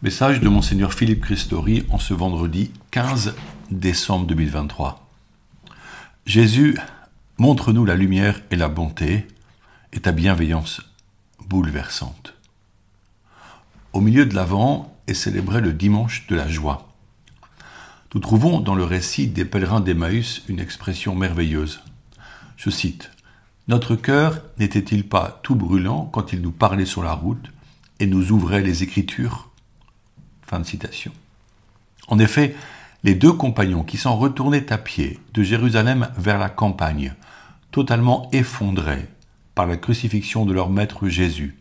Message de Monseigneur Philippe Christori en ce vendredi 15 décembre 2023. Jésus, montre-nous la lumière et la bonté et ta bienveillance bouleversante. Au milieu de l'Avent est célébré le dimanche de la joie. Nous trouvons dans le récit des pèlerins d'Emmaüs une expression merveilleuse. Je cite Notre cœur n'était-il pas tout brûlant quand il nous parlait sur la route et nous ouvrait les Écritures? En effet, les deux compagnons qui s'en retournaient à pied de Jérusalem vers la campagne, totalement effondrés par la crucifixion de leur Maître Jésus,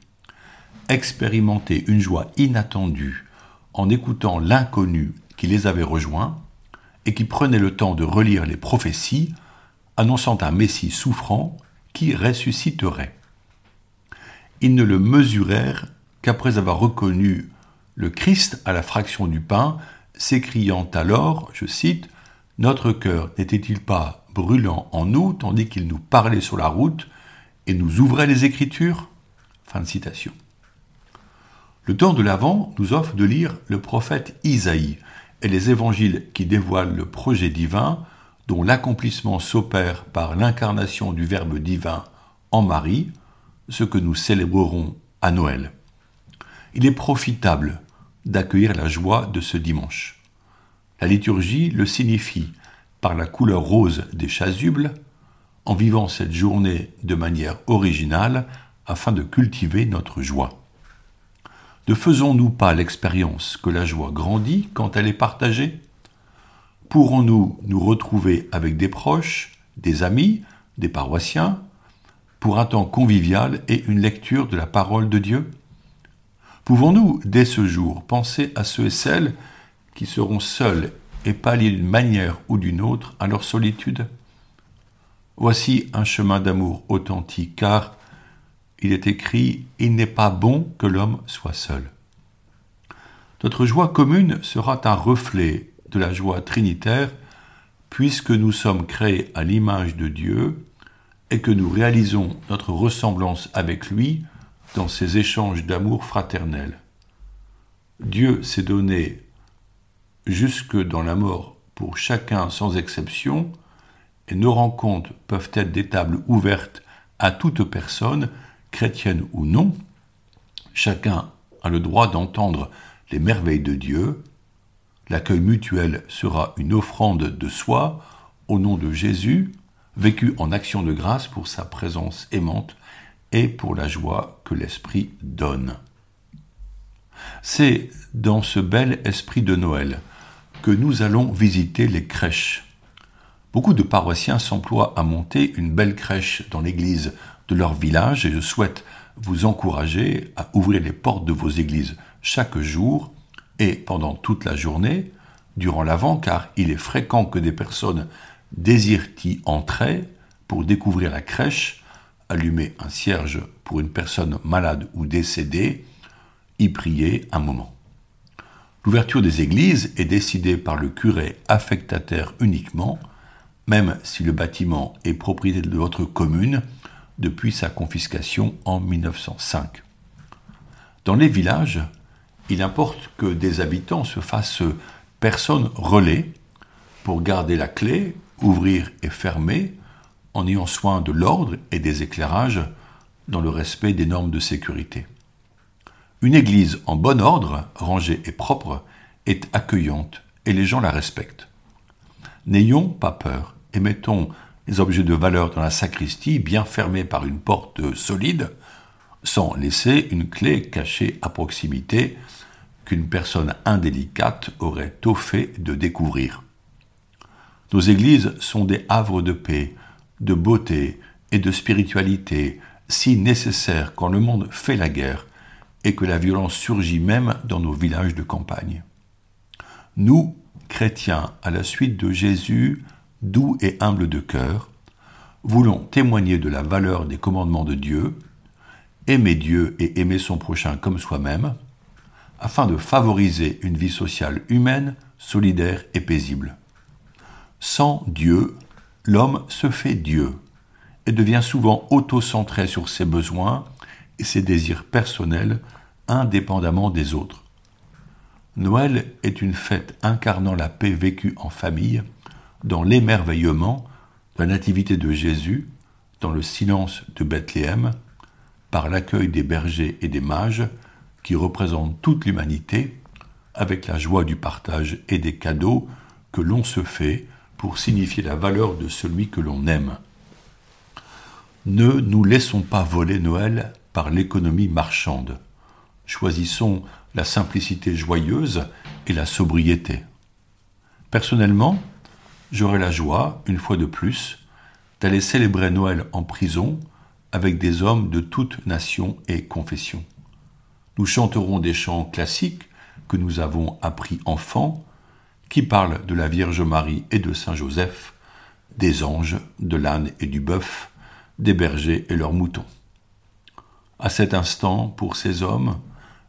expérimentaient une joie inattendue en écoutant l'inconnu qui les avait rejoints et qui prenait le temps de relire les prophéties annonçant un Messie souffrant qui ressusciterait. Ils ne le mesurèrent qu'après avoir reconnu le Christ à la fraction du pain, s'écriant alors, je cite, Notre cœur n'était-il pas brûlant en nous tandis qu'il nous parlait sur la route et nous ouvrait les Écritures? Fin de citation. Le temps de l'Avent nous offre de lire le prophète Isaïe et les évangiles qui dévoilent le projet divin dont l'accomplissement s'opère par l'incarnation du Verbe divin en Marie, ce que nous célébrerons à Noël. Il est profitable d'accueillir la joie de ce dimanche. La liturgie le signifie par la couleur rose des chasubles, en vivant cette journée de manière originale afin de cultiver notre joie. Ne faisons-nous pas l'expérience que la joie grandit quand elle est partagée? Pourrons-nous nous retrouver avec des proches, des amis, des paroissiens, pour un temps convivial et une lecture de la parole de Dieu? Pouvons-nous, dès ce jour, penser à ceux et celles qui seront seuls et pallier d'une manière ou d'une autre à leur solitude? Voici un chemin d'amour authentique, car il est écrit Il n'est pas bon que l'homme soit seul. Notre joie commune sera un reflet de la joie trinitaire, puisque nous sommes créés à l'image de Dieu et que nous réalisons notre ressemblance avec lui dans ces échanges d'amour fraternel. Dieu s'est donné jusque dans la mort pour chacun sans exception, et nos rencontres peuvent être des tables ouvertes à toute personne, chrétienne ou non. Chacun a le droit d'entendre les merveilles de Dieu. L'accueil mutuel sera une offrande de soi au nom de Jésus, vécu en action de grâce pour sa présence aimante et pour la joie que l'Esprit donne. C'est dans ce bel esprit de Noël que nous allons visiter les crèches. Beaucoup de paroissiens s'emploient à monter une belle crèche dans l'église de leur village et je souhaite vous encourager à ouvrir les portes de vos églises chaque jour et pendant toute la journée, durant l'avant, car il est fréquent que des personnes désirent y entrer pour découvrir la crèche allumer un cierge pour une personne malade ou décédée, y prier un moment. L'ouverture des églises est décidée par le curé affectataire uniquement, même si le bâtiment est propriété de votre commune depuis sa confiscation en 1905. Dans les villages, il importe que des habitants se fassent personnes relais pour garder la clé, ouvrir et fermer en ayant soin de l'ordre et des éclairages dans le respect des normes de sécurité. Une église en bon ordre, rangée et propre, est accueillante et les gens la respectent. N'ayons pas peur et mettons les objets de valeur dans la sacristie bien fermés par une porte solide, sans laisser une clé cachée à proximité qu'une personne indélicate aurait tôt fait de découvrir. Nos églises sont des havres de paix, de beauté et de spiritualité si nécessaire quand le monde fait la guerre et que la violence surgit même dans nos villages de campagne. Nous, chrétiens, à la suite de Jésus, doux et humble de cœur, voulons témoigner de la valeur des commandements de Dieu, aimer Dieu et aimer son prochain comme soi-même, afin de favoriser une vie sociale humaine, solidaire et paisible. Sans Dieu, l'homme se fait Dieu et devient souvent auto-centré sur ses besoins et ses désirs personnels indépendamment des autres. Noël est une fête incarnant la paix vécue en famille, dans l'émerveillement de la nativité de Jésus, dans le silence de Bethléem, par l'accueil des bergers et des mages, qui représentent toute l'humanité, avec la joie du partage et des cadeaux que l'on se fait pour signifier la valeur de celui que l'on aime. Ne nous laissons pas voler Noël par l'économie marchande. Choisissons la simplicité joyeuse et la sobriété. Personnellement, j'aurai la joie, une fois de plus, d'aller célébrer Noël en prison avec des hommes de toutes nations et confessions. Nous chanterons des chants classiques que nous avons appris enfants, qui parlent de la Vierge Marie et de Saint Joseph, des anges, de l'âne et du bœuf, des bergers et leurs moutons. À cet instant, pour ces hommes,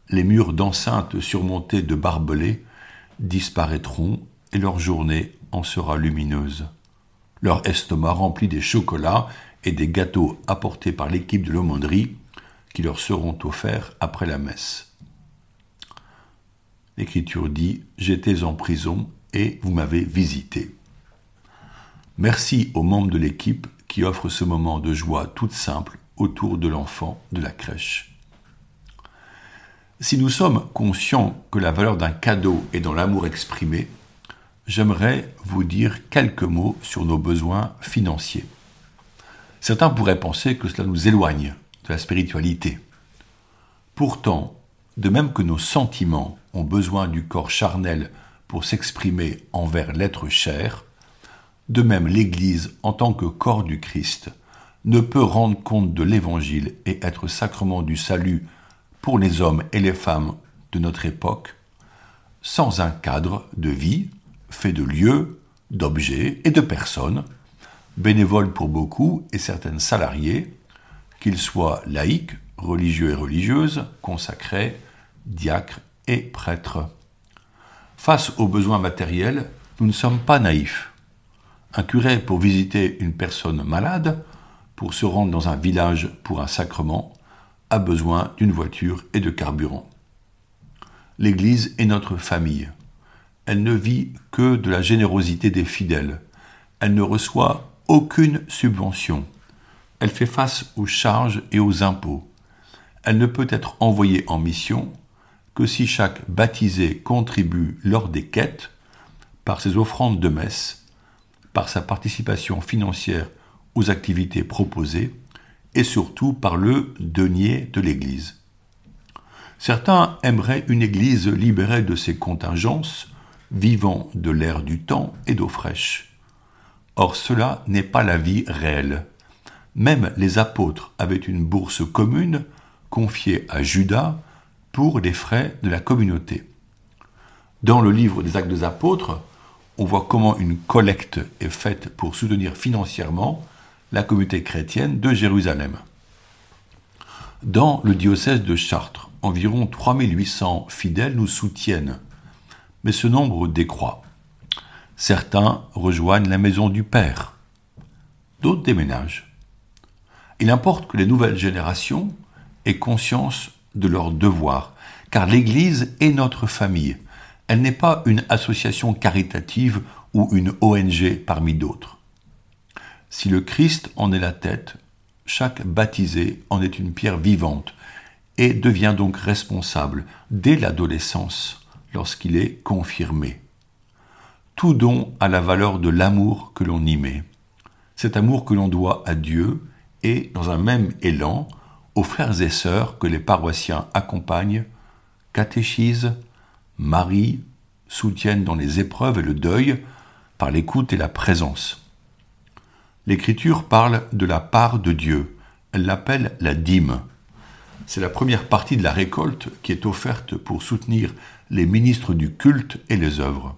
les murs d'enceinte surmontés de barbelés disparaîtront et leur journée en sera lumineuse. Leur estomac rempli des chocolats et des gâteaux apportés par l'équipe de l'aumônerie qui leur seront offerts après la messe. L'Écriture dit J'étais en prison et vous m'avez visité. Merci aux membres de l'équipe qui offrent ce moment de joie toute simple autour de l'enfant de la crèche. Si nous sommes conscients que la valeur d'un cadeau est dans l'amour exprimé, j'aimerais vous dire quelques mots sur nos besoins financiers. Certains pourraient penser que cela nous éloigne de la spiritualité. Pourtant, de même que nos sentiments ont besoin du corps charnel pour s'exprimer envers l'être cher, de même l'Église, en tant que corps du Christ, ne peut rendre compte de l'Évangile et être sacrement du salut pour les hommes et les femmes de notre époque sans un cadre de vie fait de lieux, d'objets et de personnes, bénévoles pour beaucoup et certaines salariés, qu'ils soient laïcs, religieux et religieuses, consacrés, diacres et prêtres. Face aux besoins matériels, nous ne sommes pas naïfs. Un curé pour visiter une personne malade, pour se rendre dans un village pour un sacrement, a besoin d'une voiture et de carburant. L'Église est notre famille. Elle ne vit que de la générosité des fidèles. Elle ne reçoit aucune subvention. Elle fait face aux charges et aux impôts. Elle ne peut être envoyée en mission si chaque baptisé contribue lors des quêtes, par ses offrandes de messe, par sa participation financière aux activités proposées, et surtout par le denier de l'Église. Certains aimeraient une Église libérée de ses contingences, vivant de l'air du temps et d'eau fraîche. Or cela n'est pas la vie réelle. Même les apôtres avaient une bourse commune confiée à Judas les frais de la communauté. Dans le livre des actes des apôtres, on voit comment une collecte est faite pour soutenir financièrement la communauté chrétienne de Jérusalem. Dans le diocèse de Chartres, environ 3800 fidèles nous soutiennent, mais ce nombre décroît. Certains rejoignent la maison du Père, d'autres déménagent. Il importe que les nouvelles générations aient conscience de leurs devoirs, car l'Église est notre famille. Elle n'est pas une association caritative ou une ONG parmi d'autres. Si le Christ en est la tête, chaque baptisé en est une pierre vivante et devient donc responsable dès l'adolescence lorsqu'il est confirmé. Tout don a la valeur de l'amour que l'on y met. Cet amour que l'on doit à Dieu et, dans un même élan, aux frères et sœurs que les paroissiens accompagnent, catéchisent, marient, soutiennent dans les épreuves et le deuil par l'écoute et la présence. L'Écriture parle de la part de Dieu. Elle l'appelle la dîme. C'est la première partie de la récolte qui est offerte pour soutenir les ministres du culte et les œuvres.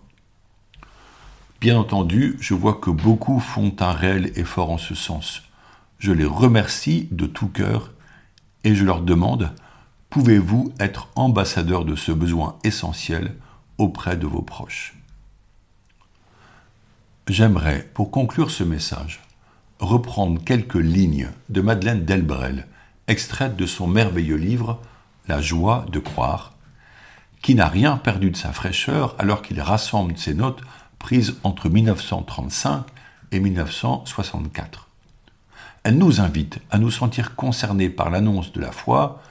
Bien entendu, je vois que beaucoup font un réel effort en ce sens. Je les remercie de tout cœur et je leur demande, pouvez-vous être ambassadeur de ce besoin essentiel auprès de vos proches? J'aimerais, pour conclure ce message, reprendre quelques lignes de Madeleine Delbrel, extraites de son merveilleux livre La joie de croire, qui n'a rien perdu de sa fraîcheur alors qu'il rassemble ses notes prises entre 1935 et 1964. Elle nous invite à nous sentir concernés par l'annonce de la foi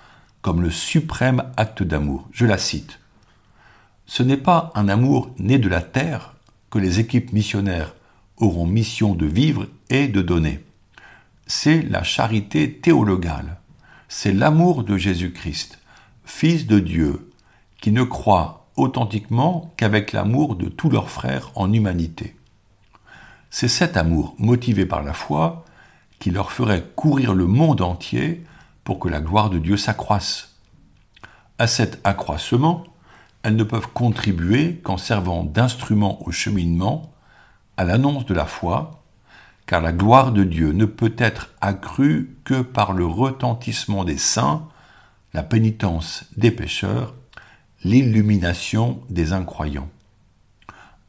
comme le suprême acte d'amour. Je la cite. Ce n'est pas un amour né de la terre que les équipes missionnaires auront mission de vivre et de donner. C'est la charité théologale, c'est l'amour de Jésus-Christ, Fils de Dieu, qui ne croit authentiquement qu'avec l'amour de tous leurs frères en humanité. C'est cet amour, motivé par la foi, qui leur ferait courir le monde entier pour que la gloire de Dieu s'accroisse. À cet accroissement, elles ne peuvent contribuer qu'en servant d'instrument au cheminement, à l'annonce de la foi, car la gloire de Dieu ne peut être accrue que par le retentissement des saints, la pénitence des pécheurs, l'illumination des incroyants.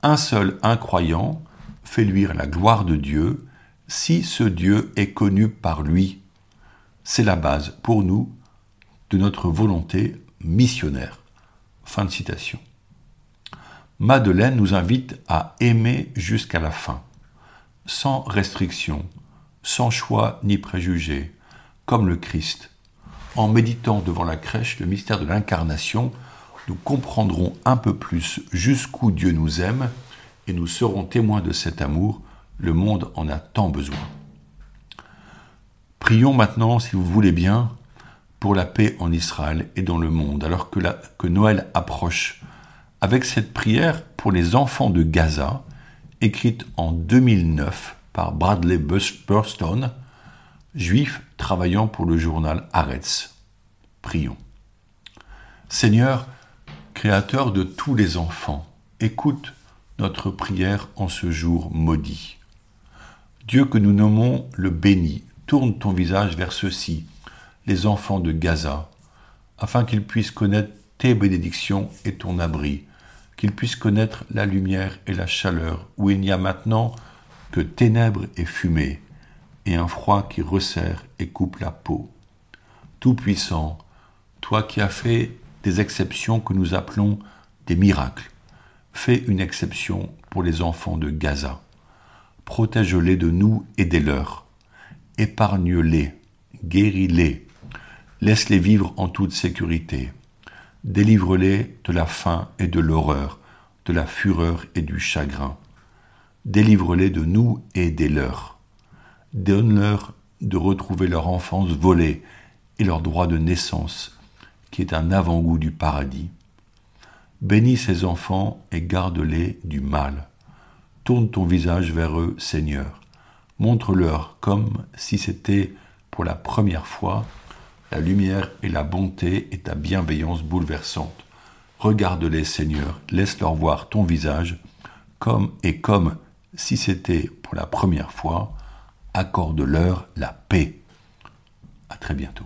Un seul incroyant fait luire la gloire de Dieu si ce Dieu est connu par lui. C'est la base pour nous de notre volonté missionnaire. Fin de citation. Madeleine nous invite à aimer jusqu'à la fin, sans restriction, sans choix ni préjugés, comme le Christ. En méditant devant la crèche le mystère de l'incarnation, nous comprendrons un peu plus jusqu'où Dieu nous aime et nous serons témoins de cet amour. Le monde en a tant besoin. Prions maintenant, si vous voulez bien, pour la paix en Israël et dans le monde, alors que, Noël approche, avec cette prière pour les enfants de Gaza, écrite en 2009 par Bradley Burston, juif travaillant pour le journal Haaretz. Prions. Seigneur, Créateur de tous les enfants, écoute notre prière en ce jour maudit. Dieu que nous nommons le béni, tourne ton visage vers ceux-ci, les enfants de Gaza, afin qu'ils puissent connaître tes bénédictions et ton abri, qu'ils puissent connaître la lumière et la chaleur, où il n'y a maintenant que ténèbres et fumée, et un froid qui resserre et coupe la peau. Tout-Puissant, toi qui as fait des exceptions que nous appelons des miracles, fais une exception pour les enfants de Gaza. Protège-les de nous et des leurs. Épargne-les, guéris-les, Laisse-les vivre en toute sécurité. Délivre-les de la faim et de l'horreur, de la fureur et du chagrin. Délivre-les de nous et des leurs. Donne-leur de retrouver leur enfance volée et leur droit de naissance, qui est un avant-goût du paradis. Bénis ces enfants et garde-les du mal. Tourne ton visage vers eux, Seigneur. Montre-leur comme si c'était pour la première fois la lumière et la bonté et ta bienveillance bouleversante. Regarde-les, Seigneur, laisse-leur voir ton visage, comme et comme si c'était pour la première fois, accorde-leur la paix. À très bientôt.